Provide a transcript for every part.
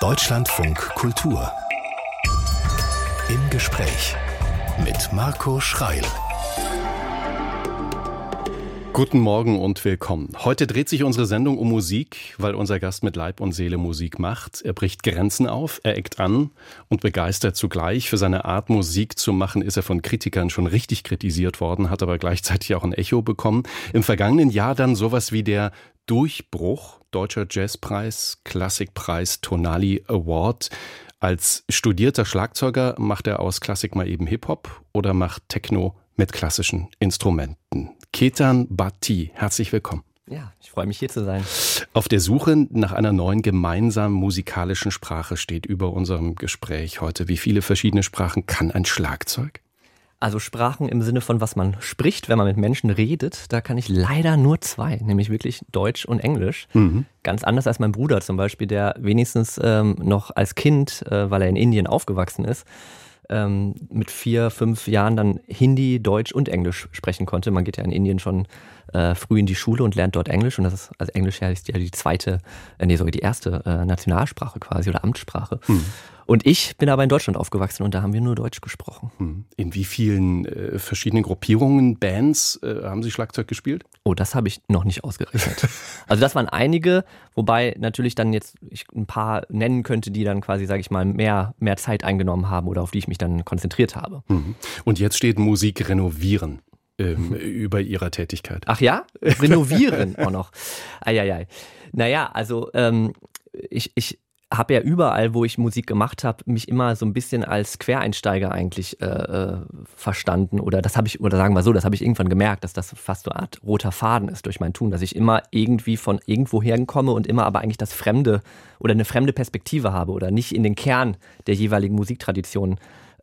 Deutschlandfunk Kultur. Im Gespräch mit Marco Schreil. Guten Morgen und willkommen. Heute dreht sich unsere Sendung um Musik, weil unser Gast mit Leib und Seele Musik macht. Er bricht Grenzen auf, er eckt an und begeistert zugleich. Für seine Art Musik zu machen ist er von Kritikern schon richtig kritisiert worden, hat aber gleichzeitig auch ein Echo bekommen. Im vergangenen Jahr dann sowas wie der Durchbruch, Deutscher Jazzpreis, Klassikpreis, Tonali Award. Als studierter Schlagzeuger macht er aus Klassik mal eben Hip-Hop oder macht Techno mit klassischen Instrumenten. Ketan Bhatti, herzlich willkommen. Ja, ich freue mich hier zu sein. Auf der Suche nach einer neuen gemeinsamen musikalischen Sprache steht über unserem Gespräch heute. Wie viele verschiedene Sprachen kann ein Schlagzeug? Also Sprachen im Sinne von was man spricht, wenn man mit Menschen redet, da kann ich leider nur zwei, nämlich wirklich Deutsch und Englisch. Mhm. Ganz anders als mein Bruder zum Beispiel, der wenigstens ähm, noch als Kind, äh, weil er in Indien aufgewachsen ist, ähm, mit vier, fünf Jahren dann Hindi, Deutsch und Englisch sprechen konnte. Man geht ja in Indien schon äh, früh in die Schule und lernt dort Englisch und das ist, also Englisch ja die zweite, äh, nee, sogar die erste äh, Nationalsprache quasi oder Amtssprache. Mhm. Und ich bin aber in Deutschland aufgewachsen und da haben wir nur Deutsch gesprochen. Mhm. In wie vielen äh, verschiedenen Gruppierungen, Bands äh, haben Sie Schlagzeug gespielt? Oh, das habe ich noch nicht ausgerechnet. also das waren einige, wobei natürlich dann jetzt ich ein paar nennen könnte, die dann quasi, sage ich mal, mehr, mehr Zeit eingenommen haben oder auf die ich mich dann konzentriert habe. Mhm. Und jetzt steht Musik renovieren ähm, über ihrer Tätigkeit. Ach ja? Renovieren auch noch. Eieiei. Naja, also ähm, ich, ich habe ja überall, wo ich Musik gemacht habe, mich immer so ein bisschen als Quereinsteiger eigentlich äh, äh, verstanden. Oder das habe ich, oder sagen wir so, das habe ich irgendwann gemerkt, dass das fast so eine Art roter Faden ist durch mein Tun, dass ich immer irgendwie von irgendwo herkomme und immer aber eigentlich das Fremde oder eine fremde Perspektive habe oder nicht in den Kern der jeweiligen Musiktradition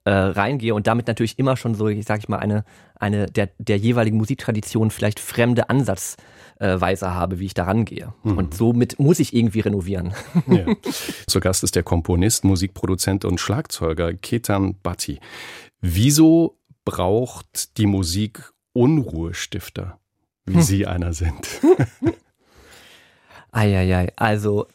äh, reingehe und damit natürlich immer schon so, ich sage ich mal, eine, eine der, der jeweiligen Musiktradition vielleicht fremde Ansatzweise habe, wie ich da rangehe. Mhm. Und somit muss ich irgendwie renovieren. Ja. Zu Gast ist der Komponist, Musikproduzent und Schlagzeuger Ketan Bhatti. Wieso braucht die Musik Unruhestifter, wie hm. Sie einer sind? Eieiei, also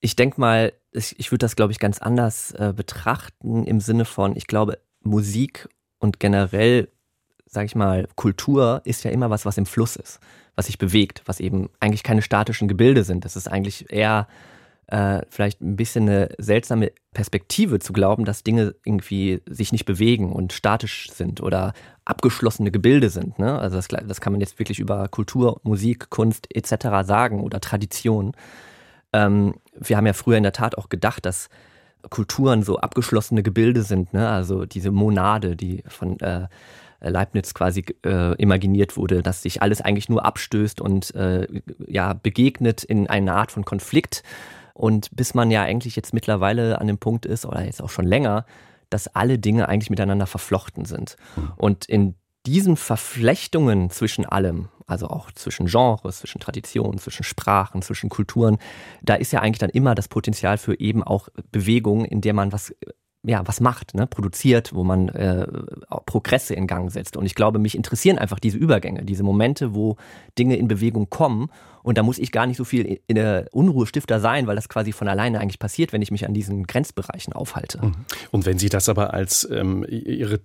ich denke mal, ich würde das, glaube ich, ganz anders äh, betrachten im Sinne von, ich glaube, Musik und generell, sage ich mal, Kultur ist ja immer was, was im Fluss ist, was sich bewegt, was eben eigentlich keine statischen Gebilde sind. Das ist eigentlich eher äh, vielleicht ein bisschen eine seltsame Perspektive zu glauben, dass Dinge irgendwie sich nicht bewegen und statisch sind oder abgeschlossene Gebilde sind. Ne? Also das, das kann man jetzt wirklich über Kultur, Musik, Kunst etc. sagen oder Tradition. Ähm, wir haben ja früher in der Tat auch gedacht, dass Kulturen so abgeschlossene Gebilde sind, ne? also diese Monade, die von äh, Leibniz quasi äh, imaginiert wurde, dass sich alles eigentlich nur abstößt und äh, ja begegnet in einer Art von Konflikt. Und bis man ja eigentlich jetzt mittlerweile an dem Punkt ist, oder jetzt auch schon länger, dass alle Dinge eigentlich miteinander verflochten sind. Mhm. Und in diesen Verflechtungen zwischen allem, also auch zwischen Genres, zwischen Traditionen, zwischen Sprachen, zwischen Kulturen, da ist ja eigentlich dann immer das Potenzial für eben auch Bewegung, in der man was ja, was macht, ne? produziert, wo man äh, Progresse in Gang setzt. Und ich glaube, mich interessieren einfach diese Übergänge, diese Momente, wo Dinge in Bewegung kommen. Und da muss ich gar nicht so viel in der Unruhestifter sein, weil das quasi von alleine eigentlich passiert, wenn ich mich an diesen Grenzbereichen aufhalte. Mhm. Und wenn Sie das aber als ähm, Ihre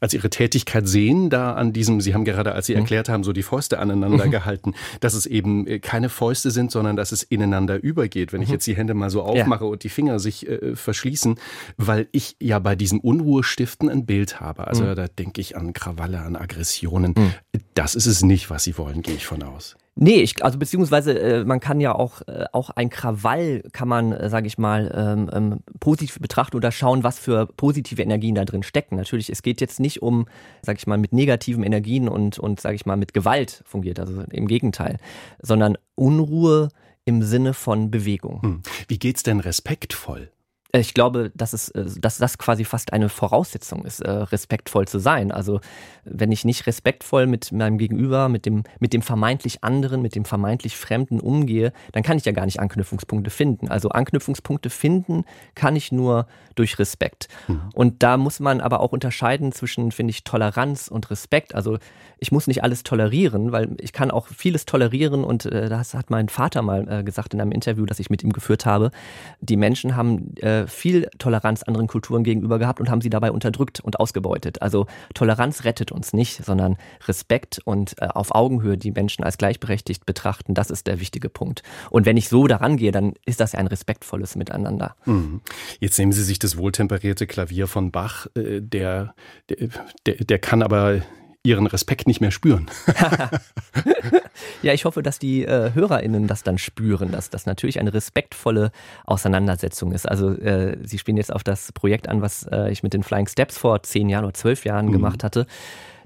als ihre Tätigkeit sehen, da an diesem, Sie haben gerade, als Sie mhm. erklärt haben, so die Fäuste aneinander mhm. gehalten, dass es eben äh, keine Fäuste sind, sondern dass es ineinander übergeht. Wenn ich mhm. jetzt die Hände mal so aufmache ja. und die Finger sich äh, verschließen, weil ich ja bei diesem Unruhestiften ein Bild habe. Also mhm. da denke ich an Krawalle, an Aggressionen. Mhm. Das ist es nicht, was Sie wollen, gehe ich von aus. Nee, ich, also beziehungsweise äh, man kann ja auch äh, auch ein Krawall kann man, äh, sage ich mal, ähm, ähm, positiv betrachten oder schauen, was für positive Energien da drin stecken. Natürlich, es geht jetzt nicht um, sage ich mal, mit negativen Energien und und sage ich mal mit Gewalt fungiert, also im Gegenteil, sondern Unruhe im Sinne von Bewegung. Hm. Wie geht's denn respektvoll? Ich glaube, dass, es, äh, dass das quasi fast eine Voraussetzung ist, äh, respektvoll zu sein. Also wenn ich nicht respektvoll mit meinem Gegenüber, mit dem, mit dem vermeintlich anderen, mit dem vermeintlich Fremden umgehe, dann kann ich ja gar nicht Anknüpfungspunkte finden. Also Anknüpfungspunkte finden kann ich nur durch Respekt. Mhm. Und da muss man aber auch unterscheiden zwischen, finde ich, Toleranz und Respekt. Also ich muss nicht alles tolerieren, weil ich kann auch vieles tolerieren und äh, das hat mein Vater mal äh, gesagt in einem Interview, das ich mit ihm geführt habe. Die Menschen haben äh, viel Toleranz anderen Kulturen gegenüber gehabt und haben sie dabei unterdrückt und ausgebeutet. Also Toleranz rettet uns nicht, sondern Respekt und äh, auf Augenhöhe die Menschen als gleichberechtigt betrachten, das ist der wichtige Punkt. Und wenn ich so daran gehe, dann ist das ja ein respektvolles Miteinander. Mhm. Jetzt nehmen Sie sich das wohltemperierte Klavier von Bach, äh, der, der, der, der kann aber ihren Respekt nicht mehr spüren. ja, ich hoffe, dass die äh, HörerInnen das dann spüren, dass das natürlich eine respektvolle Auseinandersetzung ist. Also äh, Sie spielen jetzt auf das Projekt an, was äh, ich mit den Flying Steps vor zehn Jahren oder zwölf Jahren mhm. gemacht hatte.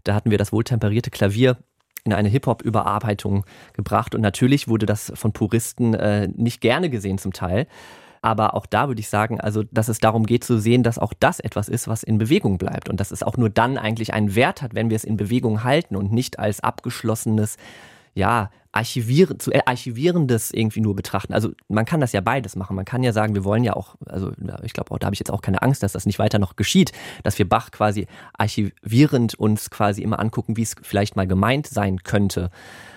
Da hatten wir das wohltemperierte Klavier in eine Hip-Hop-Überarbeitung gebracht und natürlich wurde das von Puristen äh, nicht gerne gesehen zum Teil. Aber auch da würde ich sagen, also, dass es darum geht zu sehen, dass auch das etwas ist, was in Bewegung bleibt und dass es auch nur dann eigentlich einen Wert hat, wenn wir es in Bewegung halten und nicht als abgeschlossenes, ja, archivieren, zu äh, archivierendes irgendwie nur betrachten. Also man kann das ja beides machen. Man kann ja sagen, wir wollen ja auch, also ich glaube, auch da habe ich jetzt auch keine Angst, dass das nicht weiter noch geschieht, dass wir Bach quasi archivierend uns quasi immer angucken, wie es vielleicht mal gemeint sein könnte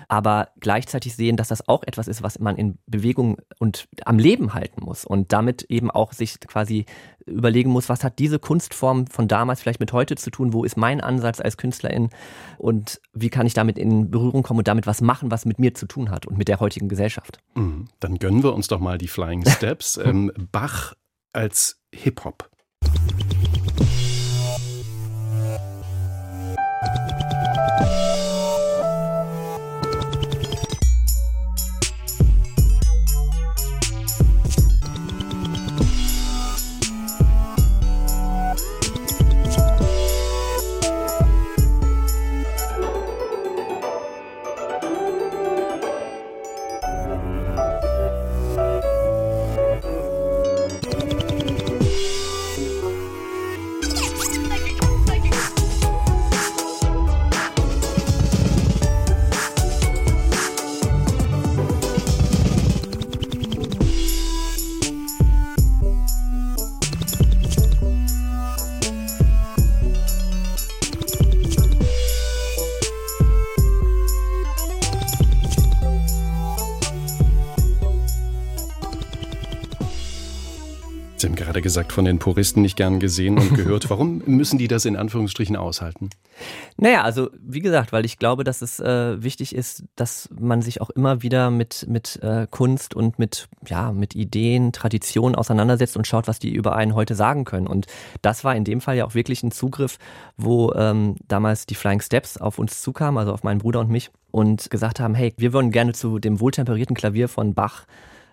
aber gleichzeitig sehen, dass das auch etwas ist, was man in Bewegung und am Leben halten muss und damit eben auch sich quasi überlegen muss, was hat diese Kunstform von damals vielleicht mit heute zu tun, wo ist mein Ansatz als Künstlerin und wie kann ich damit in Berührung kommen und damit was machen, was mit mir zu tun hat und mit der heutigen Gesellschaft. Mhm. Dann gönnen wir uns doch mal die Flying Steps. ähm, Bach als Hip-Hop. Gerade gesagt, von den Puristen nicht gern gesehen und gehört. Warum müssen die das in Anführungsstrichen aushalten? Naja, also wie gesagt, weil ich glaube, dass es äh, wichtig ist, dass man sich auch immer wieder mit, mit äh, Kunst und mit, ja, mit Ideen, Traditionen auseinandersetzt und schaut, was die über einen heute sagen können. Und das war in dem Fall ja auch wirklich ein Zugriff, wo ähm, damals die Flying Steps auf uns zukamen, also auf meinen Bruder und mich, und gesagt haben, hey, wir würden gerne zu dem wohltemperierten Klavier von Bach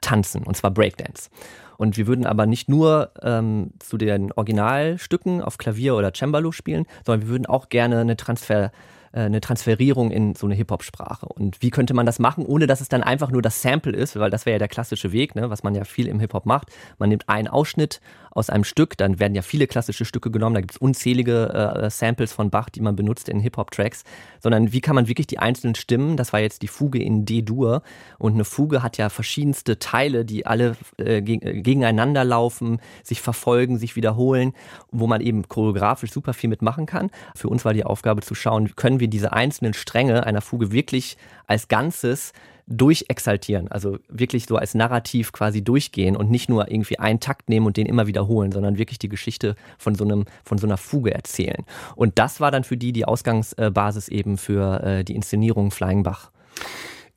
tanzen, und zwar Breakdance. Und wir würden aber nicht nur ähm, zu den Originalstücken auf Klavier oder Cembalo spielen, sondern wir würden auch gerne eine Transfer eine Transferierung in so eine Hip-Hop-Sprache. Und wie könnte man das machen, ohne dass es dann einfach nur das Sample ist, weil das wäre ja der klassische Weg, ne, was man ja viel im Hip-Hop macht. Man nimmt einen Ausschnitt aus einem Stück, dann werden ja viele klassische Stücke genommen, da gibt es unzählige äh, Samples von Bach, die man benutzt in Hip-Hop-Tracks, sondern wie kann man wirklich die einzelnen Stimmen, das war jetzt die Fuge in D-Dur und eine Fuge hat ja verschiedenste Teile, die alle äh, äh gegeneinander laufen, sich verfolgen, sich wiederholen, wo man eben choreografisch super viel mitmachen kann. Für uns war die Aufgabe zu schauen, können wir diese einzelnen Stränge einer Fuge wirklich als Ganzes durchexaltieren, also wirklich so als Narrativ quasi durchgehen und nicht nur irgendwie einen Takt nehmen und den immer wiederholen, sondern wirklich die Geschichte von so einem von so einer Fuge erzählen. Und das war dann für die die Ausgangsbasis eben für äh, die Inszenierung Flying Bach.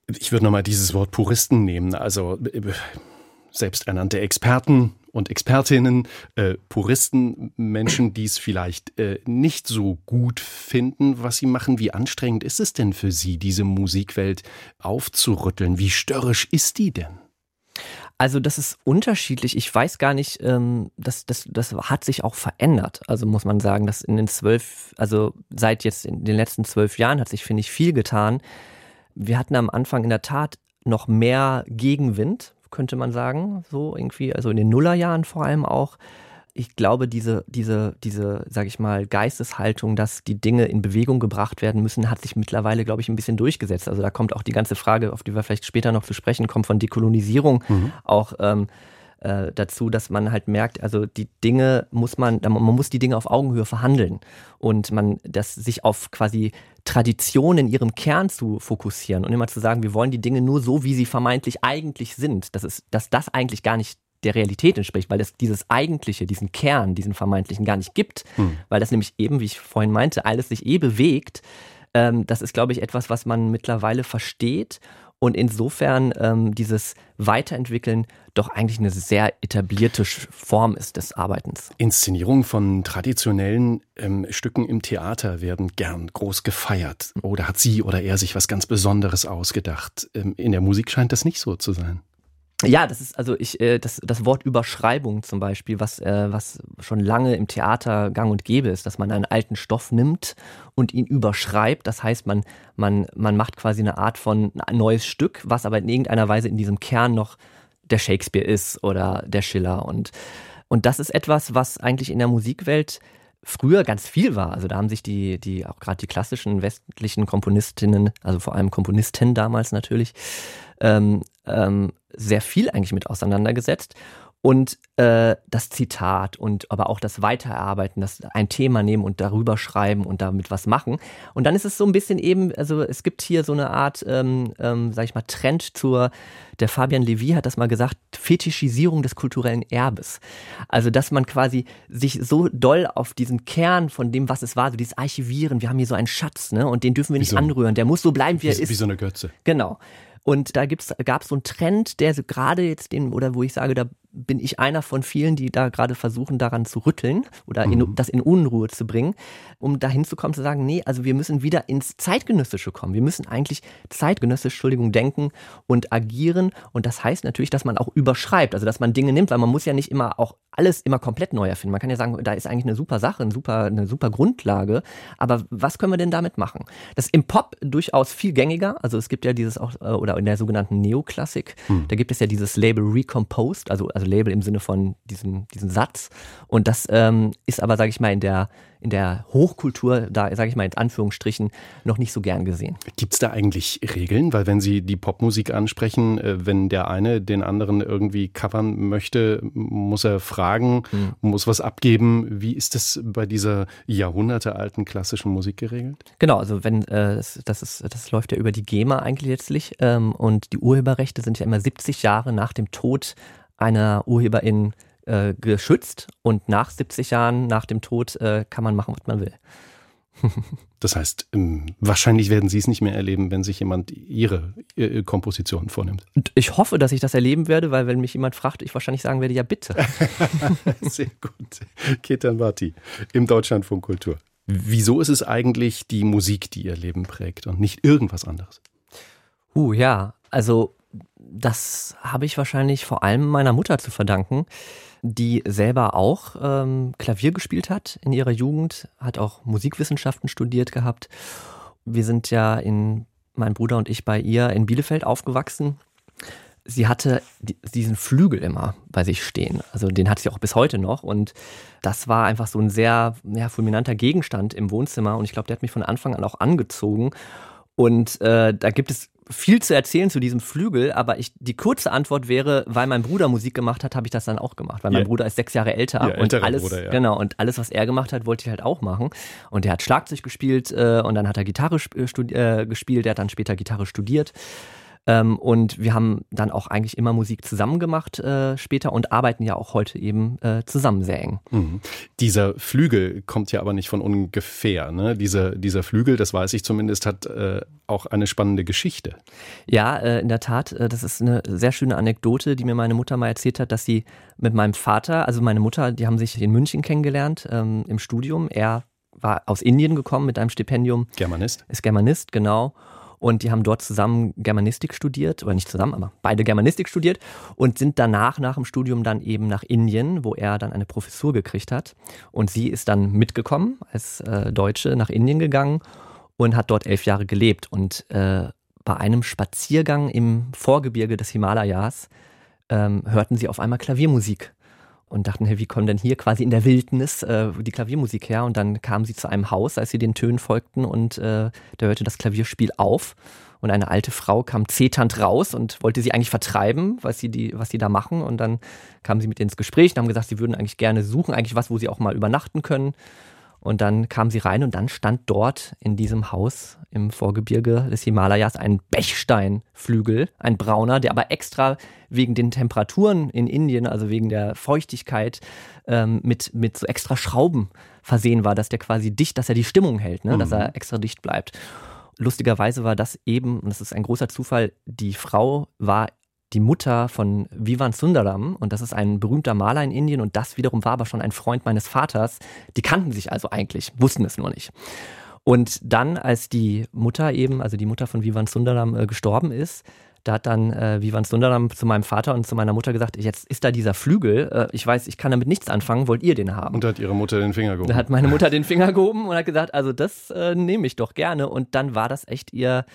Ich würde nochmal dieses Wort Puristen nehmen, also äh, selbsternannte Experten und Expertinnen, äh, Puristen, Menschen, die es vielleicht äh, nicht so gut finden, was sie machen. Wie anstrengend ist es denn für Sie, diese Musikwelt aufzurütteln? Wie störrisch ist die denn? Also das ist unterschiedlich. Ich weiß gar nicht, ähm, das, das, das hat sich auch verändert. Also muss man sagen, dass in den zwölf, also seit jetzt in den letzten zwölf Jahren hat sich, finde ich, viel getan. Wir hatten am Anfang in der Tat noch mehr Gegenwind, könnte man sagen, so irgendwie, also in den Nullerjahren vor allem auch. Ich glaube, diese, diese, diese, sag ich mal, Geisteshaltung, dass die Dinge in Bewegung gebracht werden müssen, hat sich mittlerweile, glaube ich, ein bisschen durchgesetzt. Also da kommt auch die ganze Frage, auf die wir vielleicht später noch zu sprechen kommen, von Dekolonisierung mhm. auch ähm, äh, dazu, dass man halt merkt, also die Dinge muss man, man muss die Dinge auf Augenhöhe verhandeln und man das sich auf quasi Tradition in ihrem Kern zu fokussieren und immer zu sagen, wir wollen die Dinge nur so, wie sie vermeintlich eigentlich sind, dass, es, dass das eigentlich gar nicht der Realität entspricht, weil es dieses Eigentliche, diesen Kern, diesen vermeintlichen gar nicht gibt, hm. weil das nämlich eben, wie ich vorhin meinte, alles sich eh bewegt. Ähm, das ist, glaube ich, etwas, was man mittlerweile versteht und insofern ähm, dieses Weiterentwickeln doch eigentlich eine sehr etablierte Form ist des Arbeitens. Inszenierungen von traditionellen ähm, Stücken im Theater werden gern groß gefeiert. Oder hat sie oder er sich was ganz Besonderes ausgedacht? Ähm, in der Musik scheint das nicht so zu sein. Ja, das ist also ich äh, das das Wort Überschreibung zum Beispiel, was äh, was schon lange im Theater Gang und Gäbe ist, dass man einen alten Stoff nimmt und ihn überschreibt. Das heißt, man man man macht quasi eine Art von neues Stück, was aber in irgendeiner Weise in diesem Kern noch der Shakespeare ist oder der Schiller und und das ist etwas, was eigentlich in der Musikwelt früher ganz viel war. Also da haben sich die, die auch gerade die klassischen westlichen Komponistinnen, also vor allem Komponisten damals natürlich, ähm, ähm, sehr viel eigentlich mit auseinandergesetzt. Und äh, das Zitat und aber auch das Weiterarbeiten, das ein Thema nehmen und darüber schreiben und damit was machen. Und dann ist es so ein bisschen eben, also es gibt hier so eine Art, ähm, ähm, sag ich mal, Trend zur, der Fabian Levy hat das mal gesagt, Fetischisierung des kulturellen Erbes. Also dass man quasi sich so doll auf diesen Kern von dem, was es war, so dieses Archivieren, wir haben hier so einen Schatz, ne? Und den dürfen wir nicht so, anrühren, der muss so bleiben, wie, wie er ist. Wie so eine Götze. Genau. Und da gab es so einen Trend, der so gerade jetzt den, oder wo ich sage, da bin ich einer von vielen, die da gerade versuchen, daran zu rütteln oder in, mhm. das in Unruhe zu bringen, um dahin zu kommen, zu sagen, nee, also wir müssen wieder ins Zeitgenössische kommen. Wir müssen eigentlich zeitgenössisch, Entschuldigung, denken und agieren. Und das heißt natürlich, dass man auch überschreibt, also dass man Dinge nimmt, weil man muss ja nicht immer auch alles immer komplett neu erfinden. Man kann ja sagen, da ist eigentlich eine super Sache, eine super, eine super Grundlage. Aber was können wir denn damit machen? Das ist im Pop durchaus viel gängiger. Also es gibt ja dieses auch, äh, oder in der sogenannten Neoklassik, hm. da gibt es ja dieses Label Recomposed, also also Label im Sinne von diesem, diesem Satz. Und das ähm, ist aber, sage ich mal, in der, in der Hochkultur, da sage ich mal in Anführungsstrichen, noch nicht so gern gesehen. Gibt es da eigentlich Regeln? Weil wenn Sie die Popmusik ansprechen, äh, wenn der eine den anderen irgendwie covern möchte, muss er fragen, hm. muss was abgeben. Wie ist das bei dieser jahrhundertealten klassischen Musik geregelt? Genau, also wenn äh, das, das, ist, das läuft ja über die GEMA eigentlich letztlich ähm, und die Urheberrechte sind ja immer 70 Jahre nach dem Tod einer Urheberin äh, geschützt und nach 70 Jahren nach dem Tod äh, kann man machen, was man will. das heißt, ähm, wahrscheinlich werden Sie es nicht mehr erleben, wenn sich jemand Ihre äh, Komposition vornimmt. Ich hoffe, dass ich das erleben werde, weil wenn mich jemand fragt, ich wahrscheinlich sagen werde, ja bitte. Sehr gut. Ketan Bhatti im Deutschlandfunk Kultur. Wieso ist es eigentlich die Musik, die Ihr Leben prägt und nicht irgendwas anderes? Uh, ja, also das habe ich wahrscheinlich vor allem meiner Mutter zu verdanken, die selber auch ähm, Klavier gespielt hat in ihrer Jugend, hat auch Musikwissenschaften studiert gehabt. Wir sind ja in, mein Bruder und ich bei ihr in Bielefeld aufgewachsen. Sie hatte diesen Flügel immer bei sich stehen. Also den hat sie auch bis heute noch. Und das war einfach so ein sehr ja, fulminanter Gegenstand im Wohnzimmer. Und ich glaube, der hat mich von Anfang an auch angezogen. Und äh, da gibt es viel zu erzählen zu diesem Flügel, aber ich, die kurze Antwort wäre, weil mein Bruder Musik gemacht hat, habe ich das dann auch gemacht. Weil mein Bruder ist sechs Jahre älter ja, und alles, Bruder, ja. genau, und alles, was er gemacht hat, wollte ich halt auch machen. Und er hat Schlagzeug gespielt äh, und dann hat er Gitarre äh, gespielt, er hat dann später Gitarre studiert. Ähm, und wir haben dann auch eigentlich immer Musik zusammen gemacht äh, später und arbeiten ja auch heute eben äh, zusammen sehr eng. Mhm. Dieser Flügel kommt ja aber nicht von ungefähr. Ne? Dieser, dieser Flügel, das weiß ich zumindest, hat äh, auch eine spannende Geschichte. Ja, äh, in der Tat. Äh, das ist eine sehr schöne Anekdote, die mir meine Mutter mal erzählt hat, dass sie mit meinem Vater, also meine Mutter, die haben sich in München kennengelernt ähm, im Studium. Er war aus Indien gekommen mit einem Stipendium. Germanist. Ist Germanist, genau und die haben dort zusammen Germanistik studiert, oder nicht zusammen, aber beide Germanistik studiert und sind danach nach dem Studium dann eben nach Indien, wo er dann eine Professur gekriegt hat. Und sie ist dann mitgekommen als äh, Deutsche nach Indien gegangen und hat dort elf Jahre gelebt. Und äh, bei einem Spaziergang im Vorgebirge des Himalayas ähm, hörten sie auf einmal Klaviermusik und dachten, hey, wie kommen denn hier quasi in der Wildnis äh, die Klaviermusik her? Und dann kamen sie zu einem Haus, als sie den Tönen folgten und äh, da hörte das Klavierspiel auf. Und eine alte Frau kam zeternd raus und wollte sie eigentlich vertreiben, was sie, die, was sie da machen. Und dann kamen sie mit ins Gespräch und haben gesagt, sie würden eigentlich gerne suchen, eigentlich was, wo sie auch mal übernachten können. Und dann kam sie rein und dann stand dort in diesem Haus im Vorgebirge des Himalayas ein Bechsteinflügel, ein brauner, der aber extra wegen den Temperaturen in Indien, also wegen der Feuchtigkeit, ähm, mit, mit so extra Schrauben versehen war, dass der quasi dicht, dass er die Stimmung hält, ne? dass er mhm. extra dicht bleibt. Lustigerweise war das eben, und das ist ein großer Zufall, die Frau war die Mutter von Vivan Sundaram und das ist ein berühmter Maler in Indien und das wiederum war aber schon ein Freund meines Vaters. Die kannten sich also eigentlich, wussten es nur nicht. Und dann, als die Mutter eben, also die Mutter von Vivan Sundaram äh, gestorben ist, da hat dann äh, Vivan Sundaram zu meinem Vater und zu meiner Mutter gesagt, jetzt ist da dieser Flügel, äh, ich weiß, ich kann damit nichts anfangen, wollt ihr den haben? Und da hat ihre Mutter den Finger gehoben. Da hat meine Mutter den Finger gehoben und hat gesagt, also das äh, nehme ich doch gerne. Und dann war das echt ihr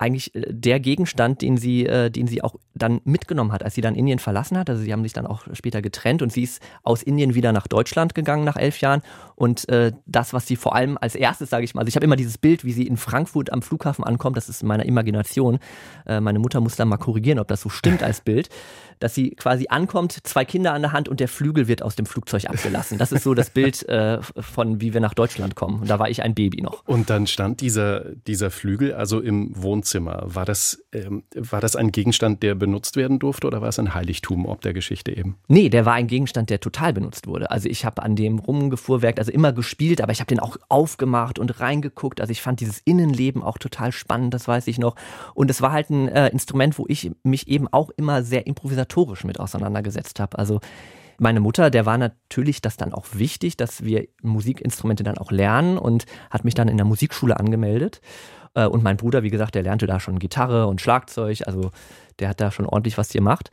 eigentlich äh, der Gegenstand, den sie, äh, den sie auch dann mitgenommen hat, als sie dann Indien verlassen hat. Also sie haben sich dann auch später getrennt und sie ist aus Indien wieder nach Deutschland gegangen nach elf Jahren. Und äh, das, was sie vor allem als erstes, sage ich mal, also ich habe immer dieses Bild, wie sie in Frankfurt am Flughafen ankommt, das ist in meiner Imagination. Äh, meine Mutter muss dann mal korrigieren, ob das so stimmt als Bild dass sie quasi ankommt, zwei Kinder an der Hand und der Flügel wird aus dem Flugzeug abgelassen. Das ist so das Bild äh, von, wie wir nach Deutschland kommen. Und da war ich ein Baby noch. Und dann stand dieser, dieser Flügel also im Wohnzimmer. War das, ähm, war das ein Gegenstand, der benutzt werden durfte oder war es ein Heiligtum ob der Geschichte eben? Nee, der war ein Gegenstand, der total benutzt wurde. Also ich habe an dem rumgefuhrwerkt, also immer gespielt, aber ich habe den auch aufgemacht und reingeguckt. Also ich fand dieses Innenleben auch total spannend, das weiß ich noch. Und es war halt ein äh, Instrument, wo ich mich eben auch immer sehr improvisatorisch mit auseinandergesetzt habe. Also meine Mutter, der war natürlich das dann auch wichtig, dass wir Musikinstrumente dann auch lernen und hat mich dann in der Musikschule angemeldet. Äh, und mein Bruder, wie gesagt, der lernte da schon Gitarre und Schlagzeug, also der hat da schon ordentlich was gemacht.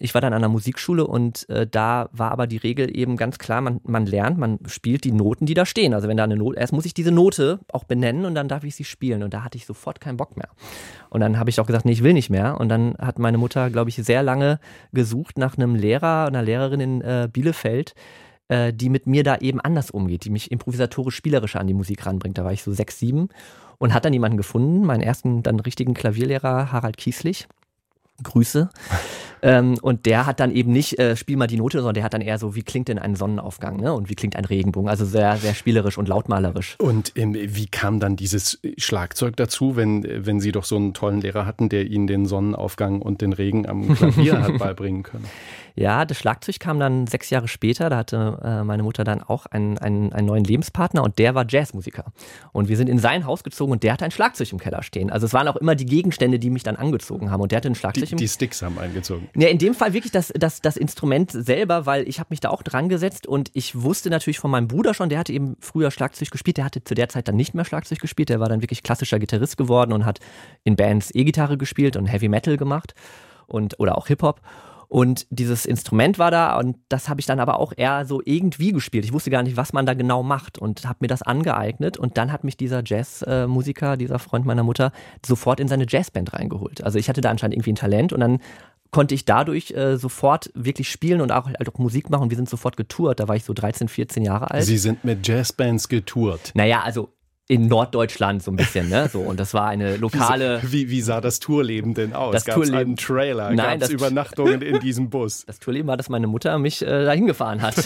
Ich war dann an der Musikschule und äh, da war aber die Regel eben ganz klar, man, man lernt, man spielt die Noten, die da stehen. Also wenn da eine Note, erst muss ich diese Note auch benennen und dann darf ich sie spielen. Und da hatte ich sofort keinen Bock mehr. Und dann habe ich auch gesagt, nee, ich will nicht mehr. Und dann hat meine Mutter, glaube ich, sehr lange gesucht nach einem Lehrer, einer Lehrerin in äh, Bielefeld, äh, die mit mir da eben anders umgeht, die mich improvisatorisch spielerischer an die Musik ranbringt. Da war ich so sechs, sieben und hat dann jemanden gefunden, meinen ersten dann richtigen Klavierlehrer, Harald Kieslich. Grüße. Ähm, und der hat dann eben nicht, äh, spiel mal die Note, sondern der hat dann eher so, wie klingt denn ein Sonnenaufgang ne? und wie klingt ein Regenbogen. Also sehr, sehr spielerisch und lautmalerisch. Und ähm, wie kam dann dieses Schlagzeug dazu, wenn, wenn Sie doch so einen tollen Lehrer hatten, der Ihnen den Sonnenaufgang und den Regen am Klavier hat beibringen können? Ja, das Schlagzeug kam dann sechs Jahre später. Da hatte äh, meine Mutter dann auch einen, einen, einen neuen Lebenspartner und der war Jazzmusiker. Und wir sind in sein Haus gezogen und der hatte ein Schlagzeug im Keller stehen. Also es waren auch immer die Gegenstände, die mich dann angezogen haben. Und der hatte ein Schlagzeug die, im Die Sticks haben eingezogen. Ja, in dem Fall wirklich das, das, das Instrument selber, weil ich habe mich da auch dran gesetzt und ich wusste natürlich von meinem Bruder schon, der hatte eben früher Schlagzeug gespielt. Der hatte zu der Zeit dann nicht mehr Schlagzeug gespielt. Der war dann wirklich klassischer Gitarrist geworden und hat in Bands E-Gitarre gespielt und Heavy Metal gemacht und oder auch Hip-Hop. Und dieses Instrument war da und das habe ich dann aber auch eher so irgendwie gespielt. Ich wusste gar nicht, was man da genau macht und habe mir das angeeignet. Und dann hat mich dieser Jazzmusiker, dieser Freund meiner Mutter, sofort in seine Jazzband reingeholt. Also ich hatte da anscheinend irgendwie ein Talent und dann konnte ich dadurch äh, sofort wirklich spielen und auch, halt auch Musik machen. Wir sind sofort getourt. Da war ich so 13, 14 Jahre alt. Sie sind mit Jazzbands getourt. Naja, also in Norddeutschland so ein bisschen, ne? So und das war eine lokale. Wie, wie sah das Tourleben denn aus? Gab es einen Trailer? Nein, Gab es Übernachtungen in diesem Bus? Das Tourleben war, dass meine Mutter mich äh, dahin gefahren hat.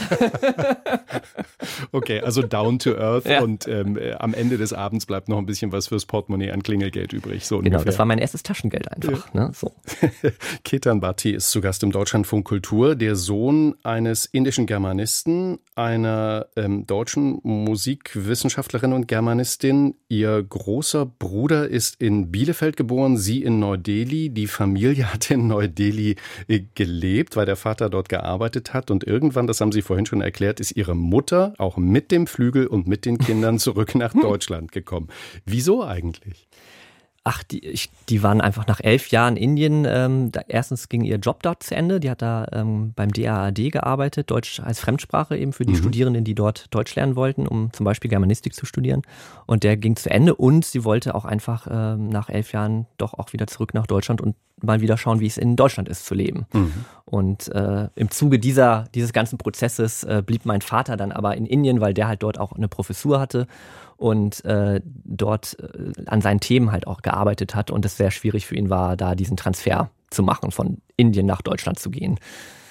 okay, also down to earth ja. und ähm, äh, am Ende des Abends bleibt noch ein bisschen was fürs Portemonnaie an Klingelgeld übrig. So genau, ungefähr. das war mein erstes Taschengeld einfach. Ja. Ne? So. Ketan Bhatti ist zu Gast im Deutschlandfunk Kultur, der Sohn eines indischen Germanisten, einer ähm, deutschen Musikwissenschaftlerin und Germanistin Journalistin. Ihr großer Bruder ist in Bielefeld geboren, sie in Neu-Delhi. Die Familie hat in Neu-Delhi äh, gelebt, weil der Vater dort gearbeitet hat. Und irgendwann, das haben Sie vorhin schon erklärt, ist ihre Mutter auch mit dem Flügel und mit den Kindern zurück nach Deutschland gekommen. Wieso eigentlich? Ach, die, ich, die waren einfach nach elf Jahren in Indien. Ähm, da, erstens ging ihr Job dort zu Ende. Die hat da ähm, beim DAAD gearbeitet, Deutsch als Fremdsprache eben für die mhm. Studierenden, die dort Deutsch lernen wollten, um zum Beispiel Germanistik zu studieren. Und der ging zu Ende und sie wollte auch einfach ähm, nach elf Jahren doch auch wieder zurück nach Deutschland und mal wieder schauen, wie es in Deutschland ist zu leben. Mhm. Und äh, im Zuge dieser, dieses ganzen Prozesses äh, blieb mein Vater dann aber in Indien, weil der halt dort auch eine Professur hatte und äh, dort äh, an seinen Themen halt auch gearbeitet hat und es sehr schwierig für ihn war, da diesen Transfer zu machen, von Indien nach Deutschland zu gehen.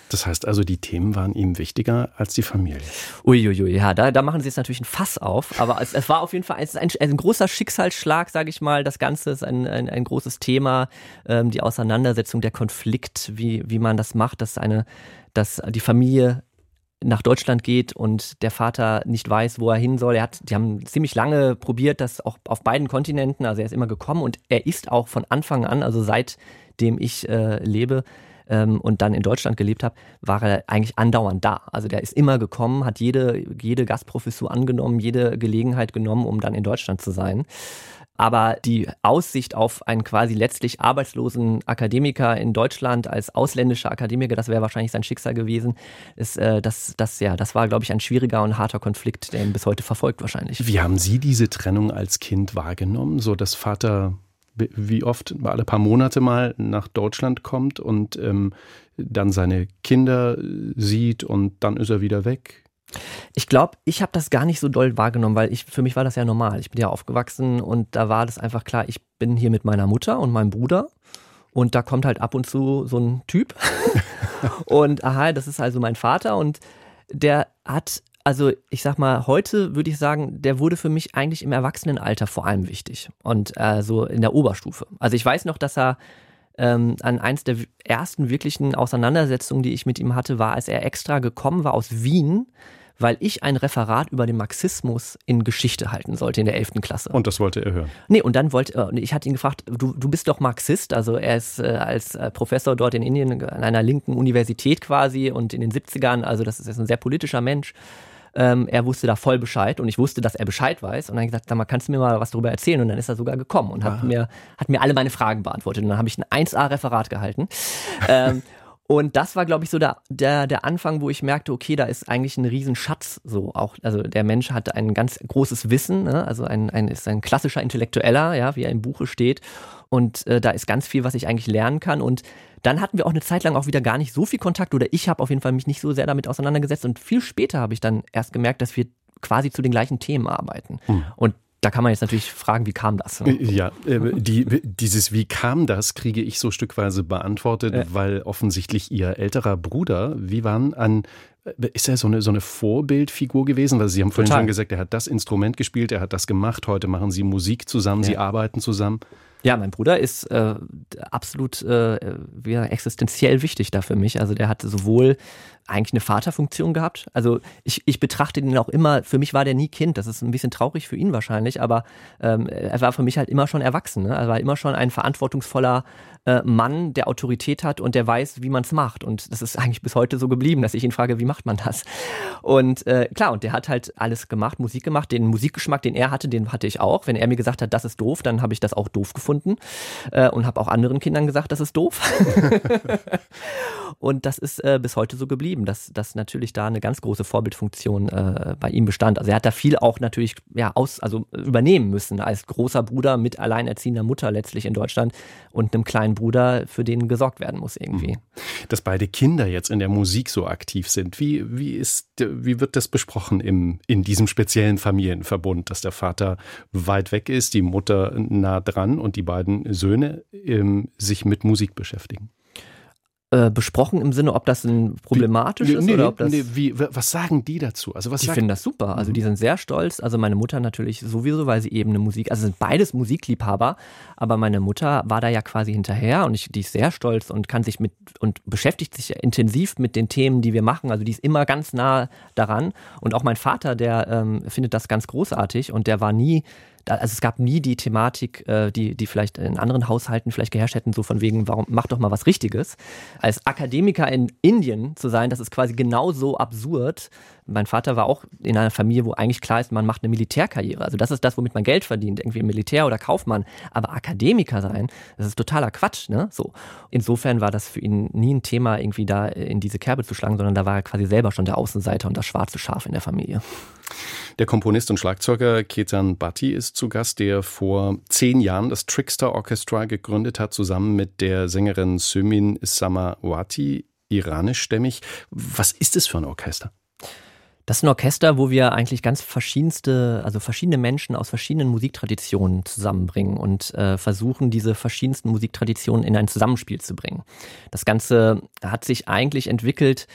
Das heißt also, die Themen waren ihm wichtiger als die Familie. Uiuiui, ja, da, da machen sie jetzt natürlich ein Fass auf, aber es, es war auf jeden Fall ist ein, ein großer Schicksalsschlag, sage ich mal. Das Ganze ist ein, ein, ein großes Thema, ähm, die Auseinandersetzung, der Konflikt, wie, wie man das macht, dass eine, dass die Familie nach Deutschland geht und der Vater nicht weiß, wo er hin soll. Er hat, die haben ziemlich lange probiert, das auch auf beiden Kontinenten. Also er ist immer gekommen und er ist auch von Anfang an, also seitdem ich äh, lebe ähm, und dann in Deutschland gelebt habe, war er eigentlich andauernd da. Also der ist immer gekommen, hat jede, jede Gastprofessur angenommen, jede Gelegenheit genommen, um dann in Deutschland zu sein. Aber die Aussicht auf einen quasi letztlich arbeitslosen Akademiker in Deutschland als ausländischer Akademiker, das wäre wahrscheinlich sein Schicksal gewesen. Ist, äh, das, das, ja, das war, glaube ich, ein schwieriger und harter Konflikt, der ihn bis heute verfolgt wahrscheinlich. Wie haben Sie diese Trennung als Kind wahrgenommen? So, dass Vater wie oft alle paar Monate mal nach Deutschland kommt und ähm, dann seine Kinder sieht und dann ist er wieder weg? Ich glaube, ich habe das gar nicht so doll wahrgenommen, weil ich für mich war das ja normal. Ich bin ja aufgewachsen und da war das einfach klar, ich bin hier mit meiner Mutter und meinem Bruder und da kommt halt ab und zu so ein Typ und aha, das ist also mein Vater und der hat also ich sag mal, heute würde ich sagen, der wurde für mich eigentlich im Erwachsenenalter vor allem wichtig und äh, so in der Oberstufe. Also ich weiß noch, dass er ähm, an eins der ersten wirklichen Auseinandersetzungen, die ich mit ihm hatte, war, als er extra gekommen war aus Wien weil ich ein Referat über den Marxismus in Geschichte halten sollte in der 11. Klasse. Und das wollte er hören? Nee, und dann wollte, äh, ich hatte ihn gefragt, du, du bist doch Marxist, also er ist äh, als äh, Professor dort in Indien an einer linken Universität quasi und in den 70ern, also das ist jetzt ein sehr politischer Mensch. Ähm, er wusste da voll Bescheid und ich wusste, dass er Bescheid weiß. Und dann habe ich gesagt, sag mal, kannst du mir mal was darüber erzählen? Und dann ist er sogar gekommen und hat mir, hat mir alle meine Fragen beantwortet. Und dann habe ich ein 1A-Referat gehalten. ähm, und das war, glaube ich, so der, der, der Anfang, wo ich merkte, okay, da ist eigentlich ein Riesenschatz so auch. Also der Mensch hat ein ganz großes Wissen, ne? also ein, ein, ist ein klassischer Intellektueller, ja, wie er im Buche steht. Und äh, da ist ganz viel, was ich eigentlich lernen kann. Und dann hatten wir auch eine Zeit lang auch wieder gar nicht so viel Kontakt oder ich habe auf jeden Fall mich nicht so sehr damit auseinandergesetzt. Und viel später habe ich dann erst gemerkt, dass wir quasi zu den gleichen Themen arbeiten. Hm. Und da kann man jetzt natürlich fragen, wie kam das? Ne? Ja, äh, die, dieses Wie kam das, kriege ich so stückweise beantwortet, ja. weil offensichtlich ihr älterer Bruder, wie waren an, äh, ist er so eine, so eine Vorbildfigur gewesen? Weil Sie haben vorhin Total. schon gesagt, er hat das Instrument gespielt, er hat das gemacht, heute machen Sie Musik zusammen, ja. Sie arbeiten zusammen. Ja, mein Bruder ist äh, absolut äh, existenziell wichtig da für mich. Also der hat sowohl eigentlich eine Vaterfunktion gehabt. Also ich, ich betrachte ihn auch immer, für mich war der nie Kind, das ist ein bisschen traurig für ihn wahrscheinlich, aber ähm, er war für mich halt immer schon erwachsen. Ne? Er war immer schon ein verantwortungsvoller äh, Mann, der Autorität hat und der weiß, wie man es macht. Und das ist eigentlich bis heute so geblieben, dass ich ihn frage, wie macht man das? Und äh, klar, und der hat halt alles gemacht, Musik gemacht. Den Musikgeschmack, den er hatte, den hatte ich auch. Wenn er mir gesagt hat, das ist doof, dann habe ich das auch doof gefunden äh, und habe auch anderen Kindern gesagt, das ist doof. und das ist äh, bis heute so geblieben dass, dass natürlich da eine ganz große Vorbildfunktion äh, bei ihm bestand. Also er hat da viel auch natürlich ja, aus, also übernehmen müssen als großer Bruder mit alleinerziehender Mutter letztlich in Deutschland und einem kleinen Bruder, für den gesorgt werden muss irgendwie. Mhm. Dass beide Kinder jetzt in der Musik so aktiv sind, wie, wie, ist, wie wird das besprochen im, in diesem speziellen Familienverbund, dass der Vater weit weg ist, die Mutter nah dran und die beiden Söhne ähm, sich mit Musik beschäftigen? Äh, besprochen im Sinne, ob das ein problematisch wie, ist nee, oder ob das. Nee, wie, was sagen die dazu? Also was die finden das super. Also die mhm. sind sehr stolz. Also meine Mutter natürlich sowieso, weil sie eben eine Musik, also sind beides Musikliebhaber, aber meine Mutter war da ja quasi hinterher und ich, die ist sehr stolz und kann sich mit und beschäftigt sich intensiv mit den Themen, die wir machen. Also die ist immer ganz nah daran. Und auch mein Vater, der ähm, findet das ganz großartig und der war nie also es gab nie die Thematik, äh, die, die vielleicht in anderen Haushalten vielleicht geherrscht hätten, so von wegen, warum mach doch mal was Richtiges. Als Akademiker in Indien zu sein, das ist quasi genauso absurd. Mein Vater war auch in einer Familie, wo eigentlich klar ist, man macht eine Militärkarriere. Also das ist das, womit man Geld verdient, irgendwie Militär oder Kaufmann. Aber Akademiker sein, das ist totaler Quatsch, ne? So. Insofern war das für ihn nie ein Thema, irgendwie da in diese Kerbe zu schlagen, sondern da war er quasi selber schon der Außenseiter und das schwarze Schaf in der Familie. Der Komponist und Schlagzeuger Ketan Bhatti ist zu Gast, der vor zehn Jahren das Trickster Orchestra gegründet hat, zusammen mit der Sängerin Sömin Samawati, iranischstämmig. Was ist es für ein Orchester? Das ist ein Orchester, wo wir eigentlich ganz verschiedenste, also verschiedene Menschen aus verschiedenen Musiktraditionen zusammenbringen und äh, versuchen, diese verschiedensten Musiktraditionen in ein Zusammenspiel zu bringen. Das Ganze hat sich eigentlich entwickelt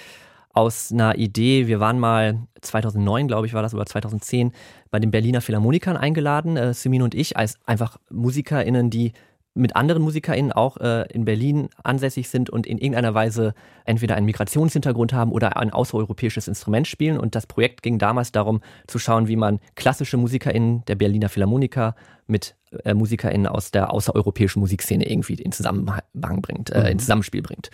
aus einer Idee. Wir waren mal 2009, glaube ich, war das oder 2010 bei den Berliner Philharmonikern eingeladen, äh, Simin und ich, als einfach MusikerInnen, die mit anderen MusikerInnen auch äh, in Berlin ansässig sind und in irgendeiner Weise entweder einen Migrationshintergrund haben oder ein außereuropäisches Instrument spielen. Und das Projekt ging damals darum, zu schauen, wie man klassische MusikerInnen der Berliner Philharmoniker mit äh, MusikerInnen aus der außereuropäischen Musikszene irgendwie in Zusammenhang bringt, äh, in mhm. Zusammenspiel bringt.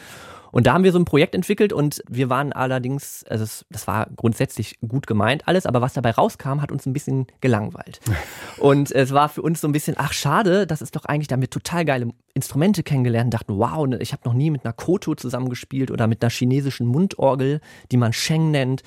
Und da haben wir so ein Projekt entwickelt und wir waren allerdings, also es, das war grundsätzlich gut gemeint alles, aber was dabei rauskam, hat uns ein bisschen gelangweilt. und es war für uns so ein bisschen, ach schade, das ist doch eigentlich, da haben wir total geile Instrumente kennengelernt, dachten, wow, ne, ich habe noch nie mit einer Koto zusammengespielt oder mit einer chinesischen Mundorgel, die man Sheng nennt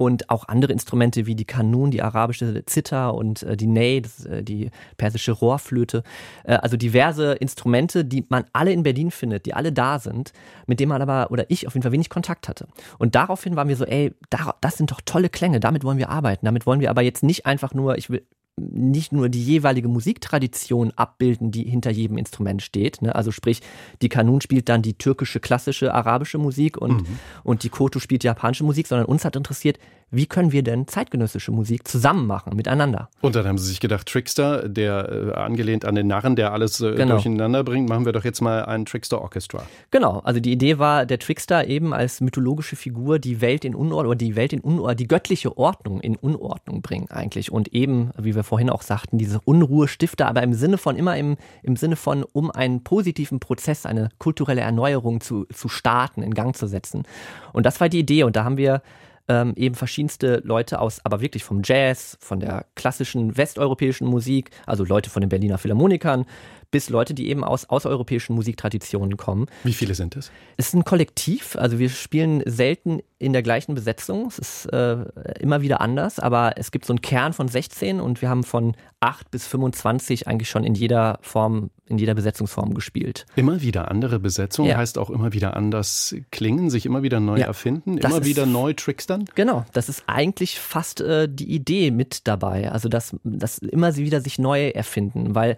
und auch andere Instrumente wie die Kanun, die arabische Zither und äh, die Ney, äh, die persische Rohrflöte. Äh, also diverse Instrumente, die man alle in Berlin findet, die alle da sind, mit denen man aber, oder ich auf jeden Fall wenig Kontakt hatte. Und daraufhin waren wir so, ey, das sind doch tolle Klänge, damit wollen wir arbeiten. Damit wollen wir aber jetzt nicht einfach nur, ich will, nicht nur die jeweilige Musiktradition abbilden, die hinter jedem Instrument steht. Ne? Also sprich, die Kanun spielt dann die türkische, klassische, arabische Musik und, mhm. und die Koto spielt japanische Musik, sondern uns hat interessiert, wie können wir denn zeitgenössische Musik zusammen machen, miteinander? Und dann haben sie sich gedacht, Trickster, der äh, angelehnt an den Narren, der alles äh, genau. durcheinander bringt, machen wir doch jetzt mal ein Trickster Orchestra. Genau, also die Idee war, der Trickster eben als mythologische Figur die Welt in Unordnung, oder die Welt in Unordnung, die göttliche Ordnung in Unordnung bringen eigentlich. Und eben, wie wir vorhin auch sagten, diese Unruhe stifter, aber im Sinne von, immer im, im Sinne von, um einen positiven Prozess, eine kulturelle Erneuerung zu, zu starten, in Gang zu setzen. Und das war die Idee. Und da haben wir ähm, eben verschiedenste Leute aus, aber wirklich vom Jazz, von der klassischen westeuropäischen Musik, also Leute von den Berliner Philharmonikern, bis Leute, die eben aus außereuropäischen Musiktraditionen kommen. Wie viele sind es? Es ist ein Kollektiv, also wir spielen selten in der gleichen Besetzung. Es ist äh, immer wieder anders, aber es gibt so einen Kern von 16 und wir haben von 8 bis 25 eigentlich schon in jeder Form, in jeder Besetzungsform gespielt. Immer wieder andere Besetzung ja. heißt auch immer wieder anders klingen, sich immer wieder neu ja, erfinden, immer wieder neu trickstern? Genau, das ist eigentlich fast äh, die Idee mit dabei. Also dass, dass immer sie wieder sich neu erfinden, weil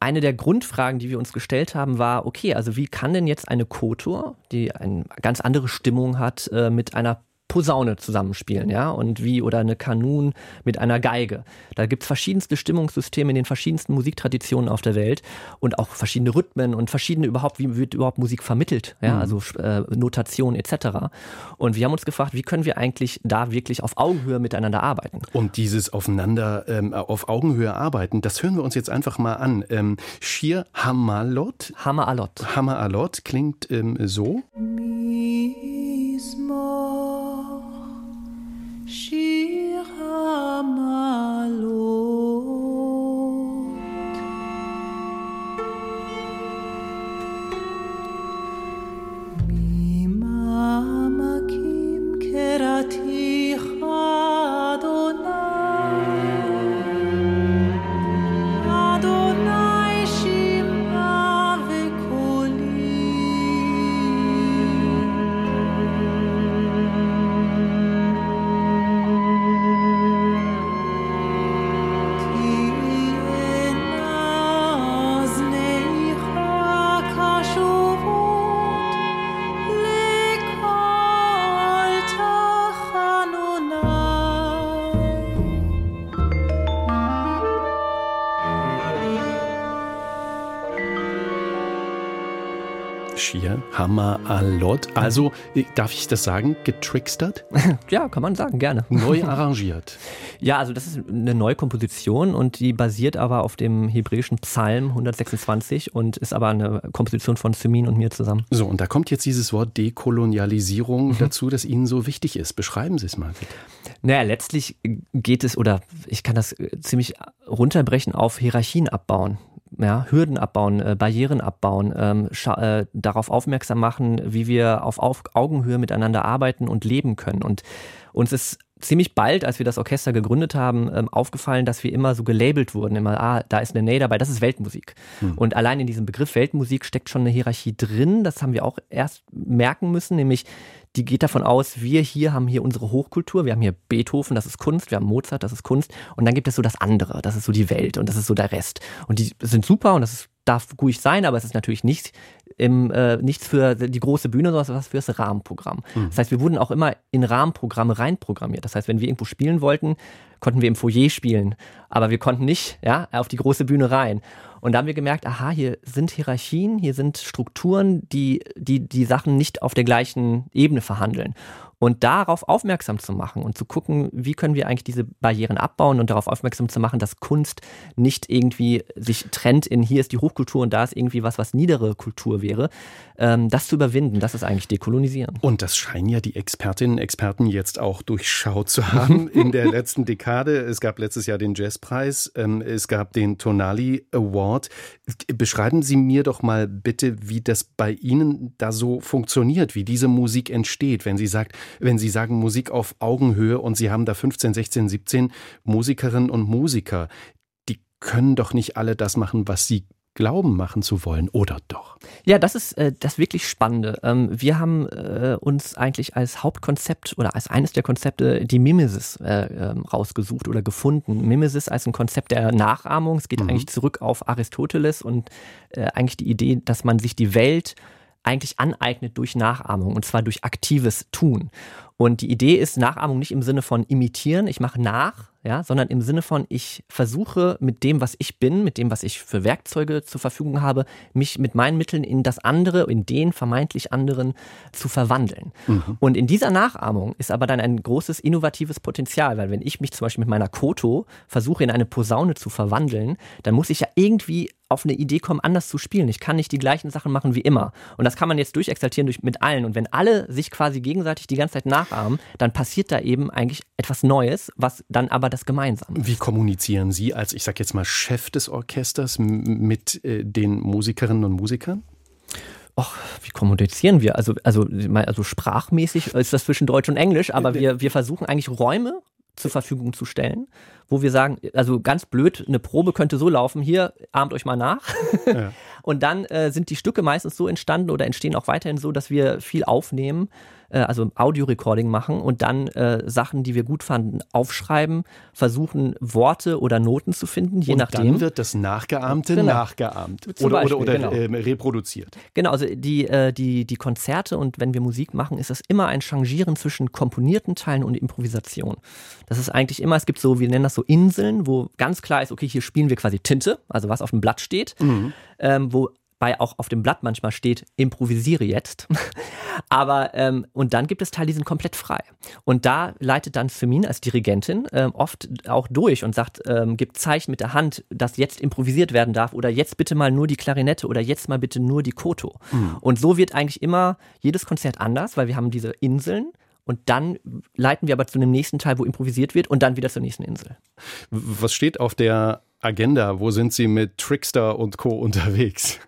eine der Grundfragen, die wir uns gestellt haben, war, okay, also wie kann denn jetzt eine Kotor, die eine ganz andere Stimmung hat, äh, mit einer Posaune zusammenspielen, ja, und wie oder eine Kanun mit einer Geige. Da gibt es verschiedenste Stimmungssysteme in den verschiedensten Musiktraditionen auf der Welt und auch verschiedene Rhythmen und verschiedene überhaupt, wie wird überhaupt Musik vermittelt, ja, mhm. also äh, Notation etc. Und wir haben uns gefragt, wie können wir eigentlich da wirklich auf Augenhöhe miteinander arbeiten? Und dieses aufeinander ähm, auf Augenhöhe arbeiten, das hören wir uns jetzt einfach mal an. Ähm, Shir Hamalot. Hammer Alot. Hammer Alot klingt ähm, so. Mismo. She Hammer Alot. Also, äh, darf ich das sagen, getrickstert? ja, kann man sagen, gerne. Neu arrangiert. ja, also das ist eine neue Komposition und die basiert aber auf dem hebräischen Psalm 126 und ist aber eine Komposition von Semin und mir zusammen. So, und da kommt jetzt dieses Wort Dekolonialisierung mhm. dazu, das Ihnen so wichtig ist. Beschreiben Sie es mal bitte. Naja, letztlich geht es, oder ich kann das ziemlich runterbrechen auf Hierarchien abbauen ja, Hürden abbauen, äh, Barrieren abbauen, ähm, äh, darauf aufmerksam machen, wie wir auf, auf Augenhöhe miteinander arbeiten und leben können. Und uns ist ziemlich bald, als wir das Orchester gegründet haben, ähm, aufgefallen, dass wir immer so gelabelt wurden. Immer, ah, da ist eine Ney dabei, das ist Weltmusik. Hm. Und allein in diesem Begriff Weltmusik steckt schon eine Hierarchie drin. Das haben wir auch erst merken müssen, nämlich die geht davon aus, wir hier haben hier unsere Hochkultur, wir haben hier Beethoven, das ist Kunst, wir haben Mozart, das ist Kunst. Und dann gibt es so das andere, das ist so die Welt und das ist so der Rest. Und die sind super und das ist, darf ruhig sein, aber es ist natürlich nicht im, äh, nichts für die große Bühne, sondern was fürs Rahmenprogramm. Mhm. Das heißt, wir wurden auch immer in Rahmenprogramme reinprogrammiert. Das heißt, wenn wir irgendwo spielen wollten, konnten wir im Foyer spielen, aber wir konnten nicht ja, auf die große Bühne rein. Und da haben wir gemerkt, aha, hier sind Hierarchien, hier sind Strukturen, die die, die Sachen nicht auf der gleichen Ebene verhandeln. Und darauf aufmerksam zu machen und zu gucken, wie können wir eigentlich diese Barrieren abbauen und darauf aufmerksam zu machen, dass Kunst nicht irgendwie sich trennt in hier ist die Hochkultur und da ist irgendwie was, was niedere Kultur wäre. Ähm, das zu überwinden, das ist eigentlich dekolonisieren. Und das scheinen ja die Expertinnen und Experten jetzt auch durchschaut zu haben in der letzten Dekade. Es gab letztes Jahr den Jazzpreis, ähm, es gab den Tonali Award. Beschreiben Sie mir doch mal bitte, wie das bei Ihnen da so funktioniert, wie diese Musik entsteht, wenn sie sagt, wenn Sie sagen Musik auf Augenhöhe und Sie haben da 15, 16, 17 Musikerinnen und Musiker, die können doch nicht alle das machen, was sie glauben machen zu wollen, oder doch? Ja, das ist äh, das wirklich Spannende. Ähm, wir haben äh, uns eigentlich als Hauptkonzept oder als eines der Konzepte die Mimesis äh, ähm, rausgesucht oder gefunden. Mimesis als ein Konzept der Nachahmung. Es geht mhm. eigentlich zurück auf Aristoteles und äh, eigentlich die Idee, dass man sich die Welt eigentlich aneignet durch Nachahmung und zwar durch aktives Tun. Und die Idee ist Nachahmung nicht im Sinne von imitieren, ich mache nach, ja, sondern im Sinne von, ich versuche mit dem, was ich bin, mit dem, was ich für Werkzeuge zur Verfügung habe, mich mit meinen Mitteln in das andere, in den vermeintlich anderen zu verwandeln. Mhm. Und in dieser Nachahmung ist aber dann ein großes innovatives Potenzial, weil wenn ich mich zum Beispiel mit meiner Koto versuche, in eine Posaune zu verwandeln, dann muss ich ja irgendwie auf eine Idee kommen, anders zu spielen. Ich kann nicht die gleichen Sachen machen wie immer. Und das kann man jetzt durchexaltieren durch, mit allen. Und wenn alle sich quasi gegenseitig die ganze Zeit nachahmen, dann passiert da eben eigentlich etwas Neues, was dann aber das Gemeinsame. Wie kommunizieren Sie als, ich sag jetzt mal, Chef des Orchesters mit äh, den Musikerinnen und Musikern? Och, wie kommunizieren wir? Also, also, also sprachmäßig ist das zwischen Deutsch und Englisch, aber wir, wir versuchen eigentlich Räume zur Verfügung zu stellen, wo wir sagen, also ganz blöd, eine Probe könnte so laufen, hier ahmt euch mal nach. Ja. Und dann äh, sind die Stücke meistens so entstanden oder entstehen auch weiterhin so, dass wir viel aufnehmen äh, also Audio-Recording machen und dann äh, Sachen, die wir gut fanden, aufschreiben, versuchen Worte oder Noten zu finden, je und nachdem. Dann wird das Nachgeahmte genau. nachgeahmt oder, Beispiel, oder, oder genau. äh, reproduziert. Genau, also die, äh, die, die Konzerte und wenn wir Musik machen, ist das immer ein Changieren zwischen komponierten Teilen und Improvisation. Das ist eigentlich immer, es gibt so, wir nennen das so Inseln, wo ganz klar ist, okay, hier spielen wir quasi Tinte, also was auf dem Blatt steht, mhm. ähm, wo bei auch auf dem Blatt manchmal steht, improvisiere jetzt. Aber ähm, und dann gibt es Teile, die sind komplett frei. Und da leitet dann Femin als Dirigentin ähm, oft auch durch und sagt, ähm, gibt Zeichen mit der Hand, dass jetzt improvisiert werden darf oder jetzt bitte mal nur die Klarinette oder jetzt mal bitte nur die Koto. Mhm. Und so wird eigentlich immer jedes Konzert anders, weil wir haben diese Inseln und dann leiten wir aber zu dem nächsten Teil, wo improvisiert wird und dann wieder zur nächsten Insel. Was steht auf der Agenda? Wo sind Sie mit Trickster und Co. unterwegs?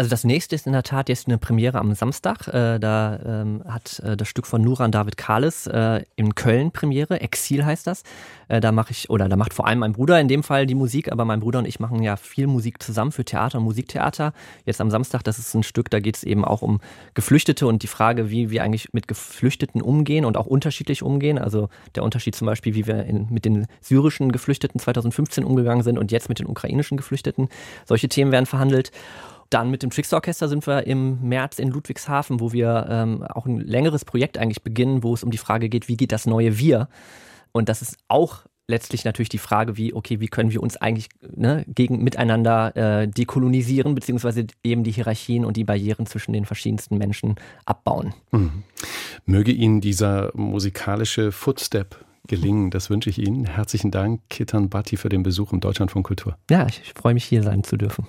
Also das nächste ist in der Tat jetzt eine Premiere am Samstag. Äh, da ähm, hat äh, das Stück von Nuran David Kahles äh, in Köln Premiere. Exil heißt das. Da mache ich, oder da macht vor allem mein Bruder in dem Fall die Musik, aber mein Bruder und ich machen ja viel Musik zusammen für Theater und Musiktheater. Jetzt am Samstag, das ist ein Stück, da geht es eben auch um Geflüchtete und die Frage, wie wir eigentlich mit Geflüchteten umgehen und auch unterschiedlich umgehen. Also der Unterschied zum Beispiel, wie wir in, mit den syrischen Geflüchteten 2015 umgegangen sind und jetzt mit den ukrainischen Geflüchteten. Solche Themen werden verhandelt. Dann mit dem Trickster Orchester sind wir im März in Ludwigshafen, wo wir ähm, auch ein längeres Projekt eigentlich beginnen, wo es um die Frage geht, wie geht das neue Wir? Und das ist auch letztlich natürlich die Frage, wie, okay, wie können wir uns eigentlich ne, gegen miteinander äh, dekolonisieren, beziehungsweise eben die Hierarchien und die Barrieren zwischen den verschiedensten Menschen abbauen. Mhm. Möge Ihnen dieser musikalische Footstep gelingen. Das wünsche ich Ihnen. Herzlichen Dank, Kitan Bhatti, für den Besuch im Deutschland von Kultur. Ja, ich freue mich, hier sein zu dürfen.